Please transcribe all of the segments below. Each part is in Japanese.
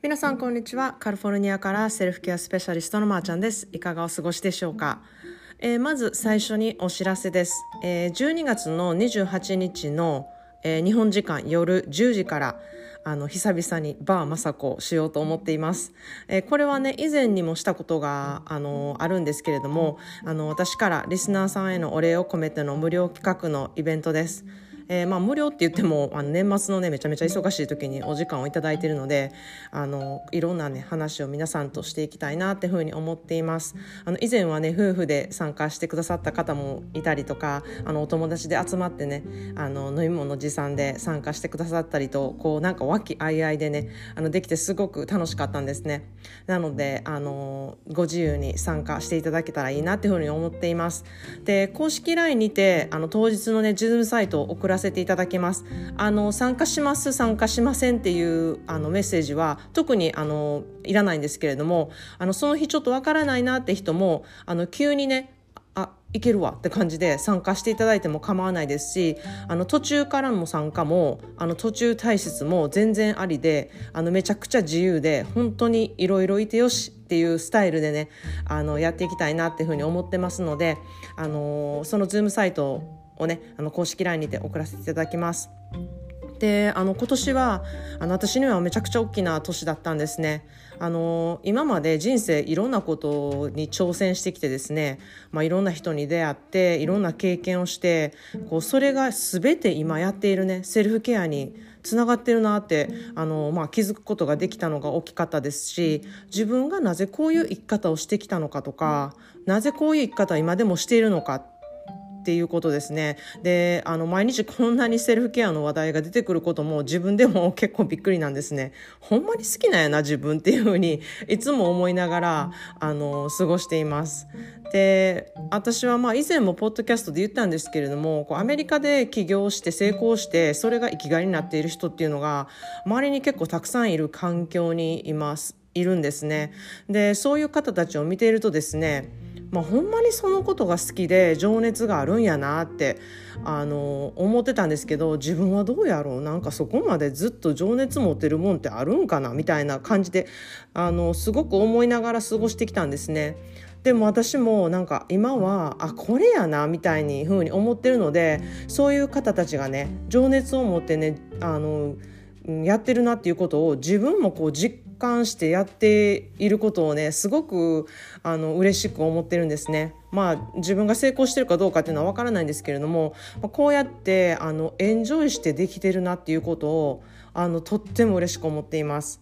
皆さんこんにちは。カリフォルニアからセルフケアスペシャリストのまーちゃんです。いかがお過ごしでしょうか、えー、まず最初にお知らせです、えー、12月の28日の、えー、日本時間夜10時からあの久々にバーまさこしようと思っています、えー、これはね以前にもしたことがあのあるんですけれどもあの私からリスナーさんへのお礼を込めての無料企画のイベントです。えー、まあ、無料って言ってもあの年末のねめちゃめちゃ忙しい時にお時間を頂いているのであのいろんなね話を皆さんとしていきたいなっていうふうに思っています。あの以前はね夫婦で参加してくださった方もいたりとかあのお友達で集まってねあの飲み物持参で参加してくださったりとこうなんか和気あいあいでねあのできてすごく楽しかったんですね。なのであのご自由に参加していただけたらいいなっていうふうに思っています。で公式 LINE にてあの当日のね Zoom サイトを送らせていただきます。あの参加します参加しませんっていうあのメッセージは特にあのいらないんですけれどもあのその日ちょっとわからないなって人もあの急にねあいけるわって感じで参加していただいても構わないですしあの途中からの参加もあの途中退出も全然ありであのめちゃくちゃ自由で本当にいろいろいてよしっていうスタイルでねあのやっていきたいなっていうふうに思ってますのであのそのズームサイトをねあの公式 LINE にて送らせていただきます。であの今年はあの私にはめちゃくちゃ大きな年だったんですね。あの今まで人生いろんなことに挑戦してきてですね、まあ、いろんな人に出会っていろんな経験をしてこうそれが全て今やっているねセルフケアにつながってるなってあの、まあ、気づくことができたのが大きかったですし自分がなぜこういう生き方をしてきたのかとかなぜこういう生き方を今でもしているのかっていうことですね。であの毎日こんなにセルフケアの話題が出てくることも自分でも結構びっくりなんですね。ほんまに好きなんやな自分っていうふうにいつも思いながらあの過ごしています。で私はまあ以前もポッドキャストで言ったんですけれどもこうアメリカで起業して成功してそれが生きがいになっている人っていうのが周りに結構たくさんいる環境にいますいるんですね。でそういう方たちを見ているとですねまあ、ほんまにそのことが好きで情熱があるんやなってあの思ってたんですけど自分はどうやろう？なんかそこまでずっと情熱持ってるもんってあるんかな？みたいな感じであのすごく思いながら過ごしてきたんですね。でも私もなんか今はあこれやなみたいに風に思ってるのでそういう方たちがね情熱を持ってねあのやってるなっていうことを自分もこう実感してやっていることをねすごくあの嬉しく思ってるんですね。まあ自分が成功してるかどうかっていうのは分からないんですけれども、ま、こうやってあのエンジョイしてできてるなっていうことをあのとっても嬉しく思っています。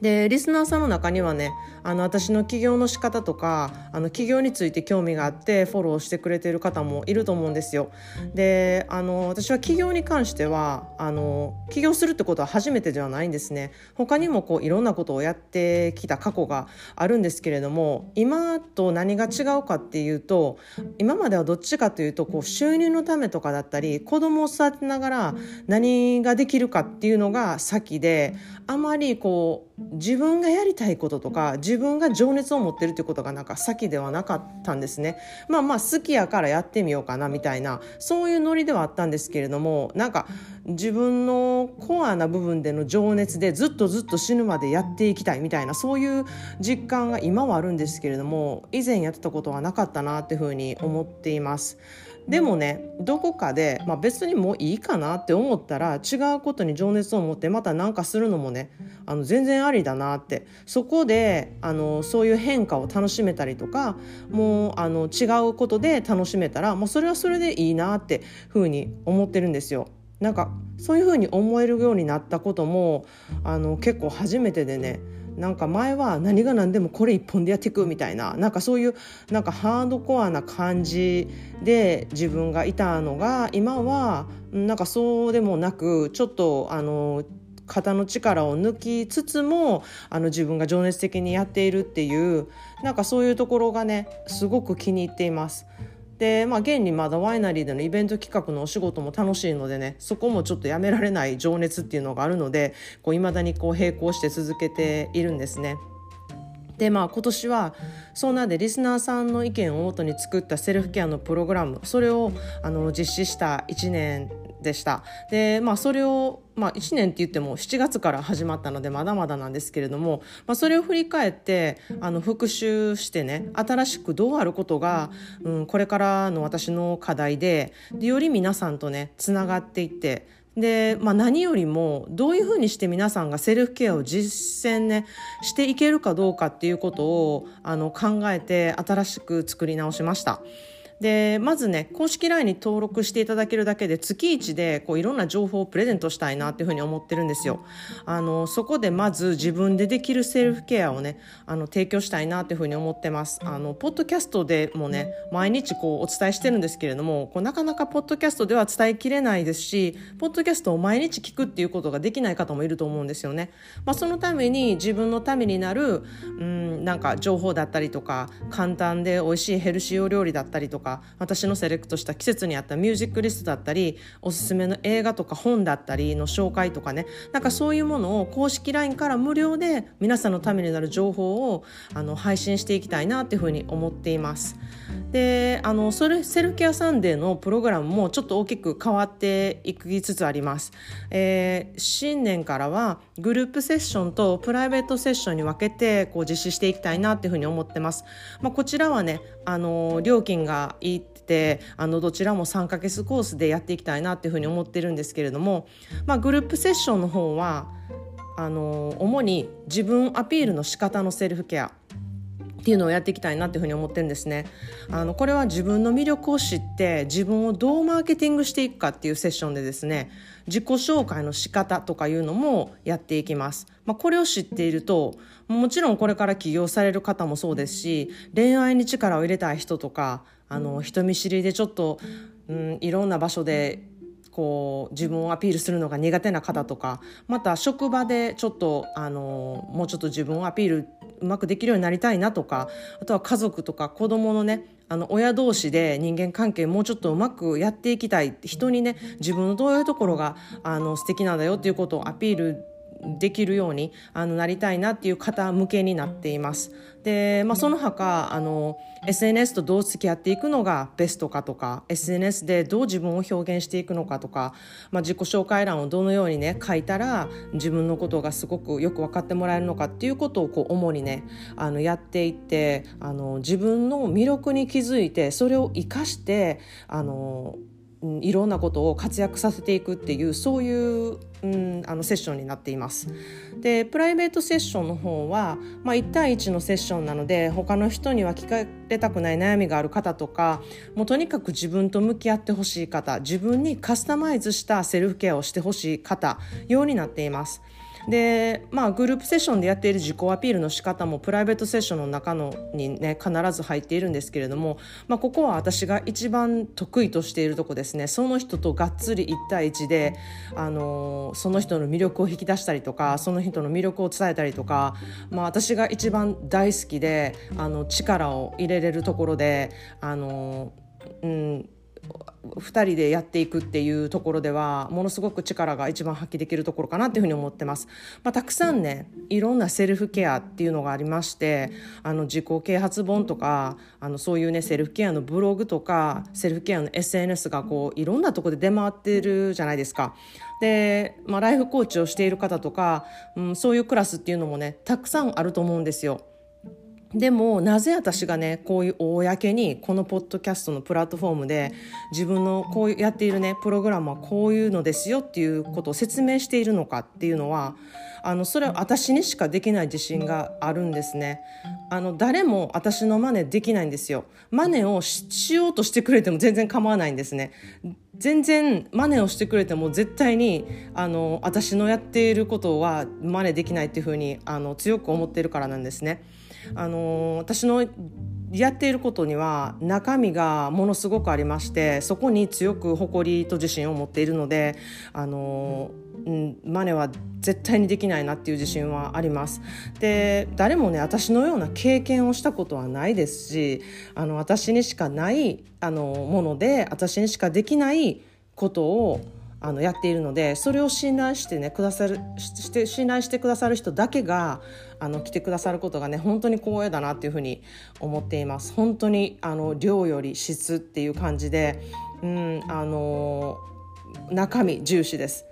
でリスナーさんの中にはねあの私の起業の仕方とかあの起業について興味があってフォローしてくれてる方もいると思うんですよ。であの私は起業に関してはあの起業するってことは初めてではないんですね。他にもこういろんなことをやってきた過去があるんですけれども今と何が違うかっていうと今まではどっちかというとこう収入のためとかだったり子供を育てながら何ができるかっていうのが先であまりこう自分がやりたいこととか自分が情熱を持ってるっていうことがなんか先ではなかったんですね。まあまあ好きやからやってみようかなみたいなそういうノリではあったんですけれどもなんか自分のコアな部分での情熱でずっとずっと死ぬまでやっていきたいみたいなそういう実感が今はあるんですけれども以前やってたことはなかったなっていうふうに思っています。でもねどこかで、まあ、別にもういいかなって思ったら違うことに情熱を持ってまた何かするのもねあの全然ありだなってそこであのそういう変化を楽しめたりとかもうあの違うことで楽しめたらもうそれはそれでいいなってふうに思ってるんですよ。なんかそういうふうに思えるようになったこともあの結構初めてでねなんか前は何が何でもこれ一本でやっていくみたいななんかそういうなんかハードコアな感じで自分がいたのが今はなんかそうでもなくちょっとあの肩の力を抜きつつもあの自分が情熱的にやっているっていうなんかそういうところがねすごく気に入っています。でまあ現にまだワイナリーでのイベント企画のお仕事も楽しいのでねそこもちょっとやめられない情熱っていうのがあるのでいまだにこう並行して続けているんですね。でまあ今年はそんなでリスナーさんの意見をもとに作ったセルフケアのプログラムそれをあの実施した1年でした。で、まあそれを、まあ1年って言っても7月から始まったのでまだまだなんですけれども、まあそれを振り返って、あの復習してね、新しくどうあることが、うん、これからの私の課題で、でより皆さんとね、つながっていって、で、まあ、何よりもどういうふうにして皆さんがセルフケアを実践ねしていけるかどうかっていうことをあの考えて新しく作り直しました。でまずね公式 LINE に登録していただけるだけで月1でこういろんな情報をプレゼントしたいなっていうふうに思ってるんですよ。あのそこでまず自分でできるセルフケアをねあの提供したいなっていうふうに思ってます。あのポッドキャストでもね毎日こうお伝えしてるんですけれどもこうなかなかポッドキャストでは伝えきれないですしポッドキャストを毎日聞くっていうことができない方もいると思うんですよね、まあ、そのために自分のためになるうんなんか情報だったりとか簡単で美味しいヘルシーお料理だったりとかか私のセレクトした季節に合ったミュージックリストだったりおすすめの映画とか本だったりの紹介とかねなんかそういうものを公式 LINE から無料で皆さんのためになる情報をあの配信していきたいなっていうふうに思っています。であのそれセルフケアサンデーのプログラムもちょっと大きく変わっていきつつあります。えー、新年からはグループセッションとプライベートセッションに分けてこう実施していきたいなっていうふうに思ってます。まあ、こちらはねあの料金がいってあのどちらも3ヶ月コースでやっていきたいなっていうふうに思ってるんですけれども、まあ、グループセッションの方はあの主に自分アピールの仕方のセルフケア。っていうのをやっていきたいなっていうふうに思ってるんですね。あのこれは自分の魅力を知って自分をどうマーケティングしていくかっていうセッションでですね自己紹介の仕方とかいうのもやっていきます。まあ、これを知っているともちろんこれから起業される方もそうですし恋愛に力を入れたい人とかあの人見知りでちょっと、うん、いろんな場所でこう自分をアピールするのが苦手な方とかまた職場でちょっとあのもうちょっと自分をアピールうまくできるようになりたいなとかあとは家族とか子供のねあの親同士で人間関係もうちょっとうまくやっていきたい。人にね自分のどういうところがあの素敵なんだよっていうことをアピールできるようにあのなりたいなっていう方向けになっています。で、まあ、その他あの SNS とどう付き合っていくのがベストかとか SNS でどう自分を表現していくのかとか、まあ、自己紹介欄をどのようにね書いたら自分のことがすごくよく分かってもらえるのかっていうことをこう主にねあのやっていってあの自分の魅力に気づいてそれを生かしてあのいろんなことを活躍させていくっていうそういう、うん、あのセッションになっています。でプライベートセッションの方は、まあ、1対1のセッションなので他の人には聞かれたくない悩みがある方とかもうとにかく自分と向き合ってほしい方自分にカスタマイズしたセルフケアをしてほしい方ようになっています。でまあグループセッションでやっている自己アピールの仕方もプライベートセッションの中のにね必ず入っているんですけれども、まあ、ここは私が一番得意としているとこですね。その人とがっつり1対1で、あのその人の魅力を引き出したりとかその人の魅力を伝えたりとか、まあ、私が一番大好きであの力を入れれるところであのうん2人でやっていくっていうところではものすごく力が一番発揮できるところかなっていうふうに思ってます、まあ、たくさんねいろんなセルフケアっていうのがありましてあの自己啓発本とかあのそういうねセルフケアのブログとかセルフケアの SNS がこういろんなところで出回ってるじゃないですか。で、まあ、ライフコーチをしている方とか、うん、そういうクラスっていうのもねたくさんあると思うんですよ。でもなぜ私がねこういう公にこのポッドキャストのプラットフォームで自分のこうやっているねプログラムはこういうのですよっていうことを説明しているのかっていうのはあのそれは私にしかできない自信があるんですね。あの誰も私の真似できないんですよ。真似をしようとしてくれても全然構わないんですね。全然真似をしてくれても絶対にあの私のやっていることは真似できないっていうふうにあの強く思っているからなんですね。あの私のやっていることには中身がものすごくありましてそこに強く誇りと自信を持っているのであのうん、真似は絶対にできないなっていう自信はあります。で誰もね私のような経験をしたことはないですしあの私にしかないあのもので私にしかできないことをあのやっているのでそれを信頼してねくださるして信頼してくださる人だけがあの来てくださることがね本当に光栄だなっていうふうに思っています。本当にあの量より質っていう感じで、うん、あの中身重視です。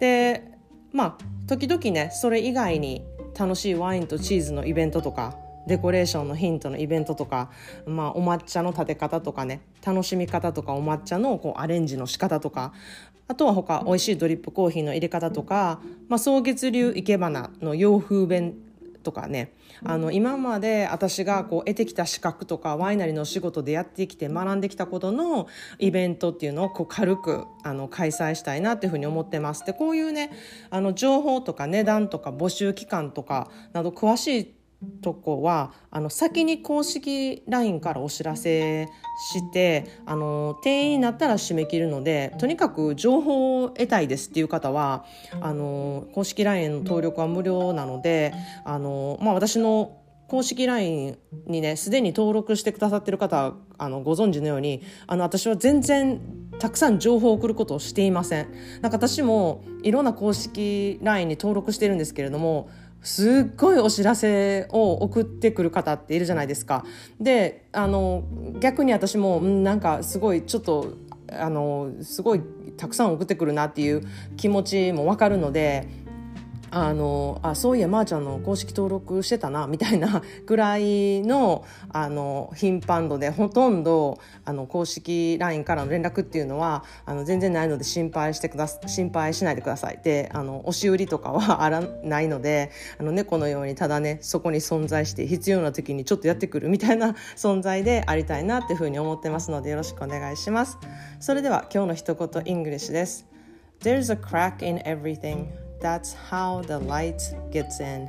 でまあ時々ねそれ以外に楽しいワインとチーズのイベントとかデコレーションのヒントのイベントとか、まあ、お抹茶の立て方とかね楽しみ方とかお抹茶のこうアレンジの仕方とかあとは他美味しいドリップコーヒーの入れ方とか、まあ、草月流生け花の洋風弁とかねあの今まで私がこう得てきた資格とかワイナリーの仕事でやってきて学んできたことのイベントっていうのをこう軽くあの開催したいなっていうふうに思ってます。でこういうねあの情報とか値段とか募集期間とかなど詳しいとこはあの先に公式 LINE からお知らせしてあの定員になったら締め切るのでとにかく情報を得たいですっていう方はあの公式 LINE の登録は無料なのであの、まあ、私の公式 LINE にねすでに登録してくださってる方あのご存知のようにあの私は全然たくさん情報を送ることをしていません。なんか私もいろんな公式 LINE に登録してるんですけれどもすっごいお知らせを送ってくる方っているじゃないですか。であの逆に私もなんかすごいちょっとあのすごいたくさん送ってくるなっていう気持ちも分かるのであのあそういやまー、あ、ちゃんの公式登録してたなみたいな ぐらいのあの頻繁度でほとんどあの公式 LINE からの連絡っていうのはあの全然ないので心配してくだ心配しないでください。であの押し売りとかはあらないのであの猫のようにただねそこに存在して必要な時にちょっとやってくるみたいな 存在でありたいなっていうふうに思ってますのでよろしくお願いします。それでは今日の一言イングリッシュです。There's a crack in everything. That's how the light gets in.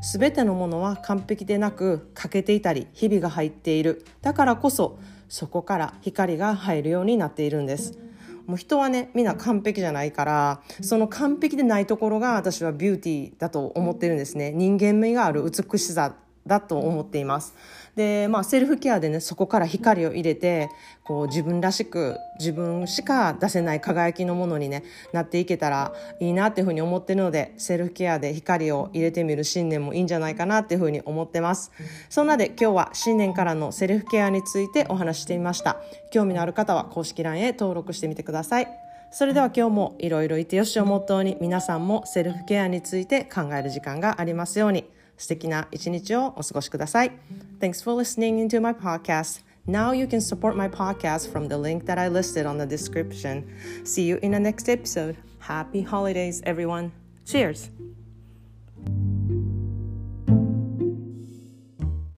すべてのものは完璧でなく欠けていたりひびが入っている。だからこそそこから光が入るようになっているんです。もう人はねみんな完璧じゃないからその完璧でないところが私はビューティーだと思ってるんですね。人間味がある美しさだと思っています。で、まあ、セルフケアでねそこから光を入れてこう自分らしく自分しか出せない輝きのものに、ね、なっていけたらいいなっていうふうに思ってるのでセルフケアで光を入れてみる新年もいいんじゃないかなっていうふうに思ってます。そんなで今日は新年からのセルフケアについてお話してみました。興味のある方は公式 LINE へ登録してみてください。それでは今日もいろいろいてよしをモットーに皆さんもセルフケアについて考える時間がありますように。素敵な一日をお過ごしください。Thanks for listening into my podcast. Now you can support my podcast from the link that I listed on the description. See you in the next episode. Happy holidays, everyone. Cheers!